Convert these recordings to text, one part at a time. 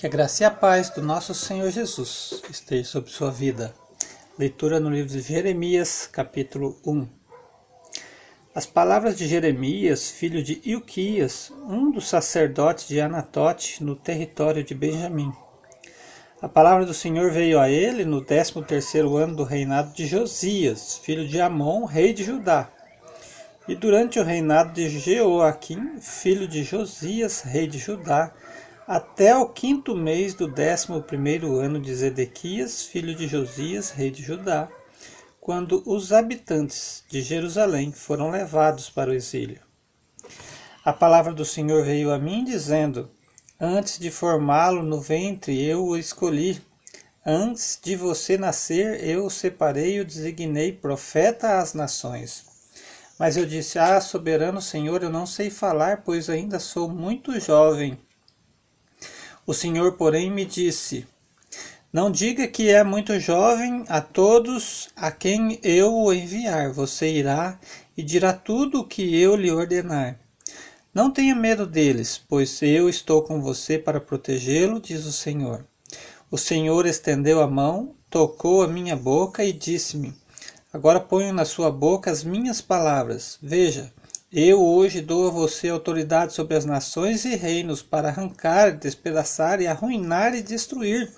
Que a graça e a paz do nosso Senhor Jesus esteja sobre sua vida. Leitura no livro de Jeremias, capítulo 1. As palavras de Jeremias, filho de Ilquias, um dos sacerdotes de Anatote, no território de Benjamim. A palavra do Senhor veio a ele no décimo terceiro ano do reinado de Josias, filho de Amon, rei de Judá. E durante o reinado de Jeoaquim, filho de Josias, rei de Judá, até o quinto mês do décimo primeiro ano de Zedequias, filho de Josias, rei de Judá, quando os habitantes de Jerusalém foram levados para o exílio. A palavra do Senhor veio a mim dizendo: Antes de formá-lo no ventre, eu o escolhi. Antes de você nascer, eu o separei e o designei profeta às nações. Mas eu disse: Ah, soberano Senhor, eu não sei falar, pois ainda sou muito jovem. O Senhor, porém, me disse: Não diga que é muito jovem a todos a quem eu o enviar. Você irá e dirá tudo o que eu lhe ordenar. Não tenha medo deles, pois eu estou com você para protegê-lo, diz o Senhor. O Senhor estendeu a mão, tocou a minha boca e disse-me: Agora ponho na sua boca as minhas palavras. Veja, eu hoje dou a você autoridade sobre as nações e reinos para arrancar, despedaçar e arruinar e destruir,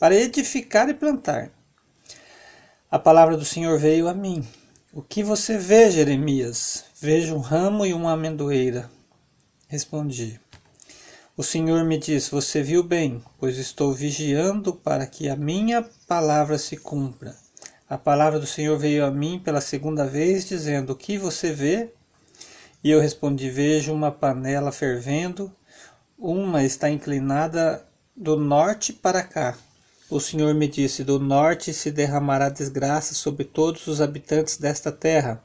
para edificar e plantar. A palavra do Senhor veio a mim. O que você vê, Jeremias? Vejo um ramo e uma amendoeira. Respondi. O Senhor me disse: Você viu bem, pois estou vigiando para que a minha palavra se cumpra. A palavra do Senhor veio a mim pela segunda vez, dizendo: O que você vê? E eu respondi: Vejo uma panela fervendo, uma está inclinada do norte para cá. O Senhor me disse: Do norte se derramará desgraça sobre todos os habitantes desta terra.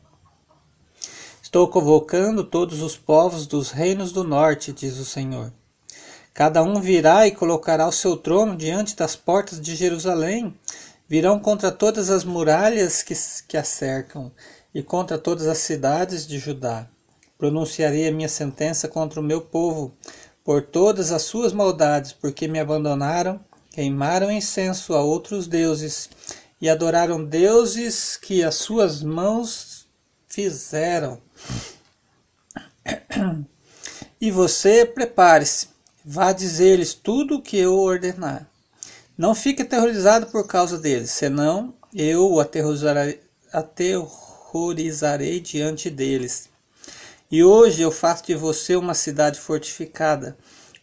Estou convocando todos os povos dos reinos do norte, diz o Senhor. Cada um virá e colocará o seu trono diante das portas de Jerusalém. Virão contra todas as muralhas que, que a cercam e contra todas as cidades de Judá pronunciarei a minha sentença contra o meu povo por todas as suas maldades, porque me abandonaram, queimaram incenso a outros deuses e adoraram deuses que as suas mãos fizeram. E você prepare-se, vá dizer-lhes tudo o que eu ordenar. Não fique aterrorizado por causa deles, senão eu o aterrorizarei, aterrorizarei diante deles. E hoje eu faço de você uma cidade fortificada,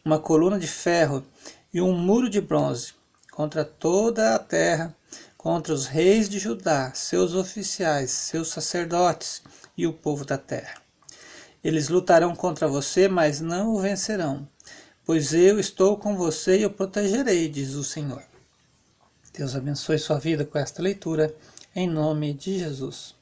uma coluna de ferro e um muro de bronze contra toda a terra, contra os reis de Judá, seus oficiais, seus sacerdotes e o povo da terra. Eles lutarão contra você, mas não o vencerão, pois eu estou com você e o protegerei, diz o Senhor. Deus abençoe sua vida com esta leitura, em nome de Jesus.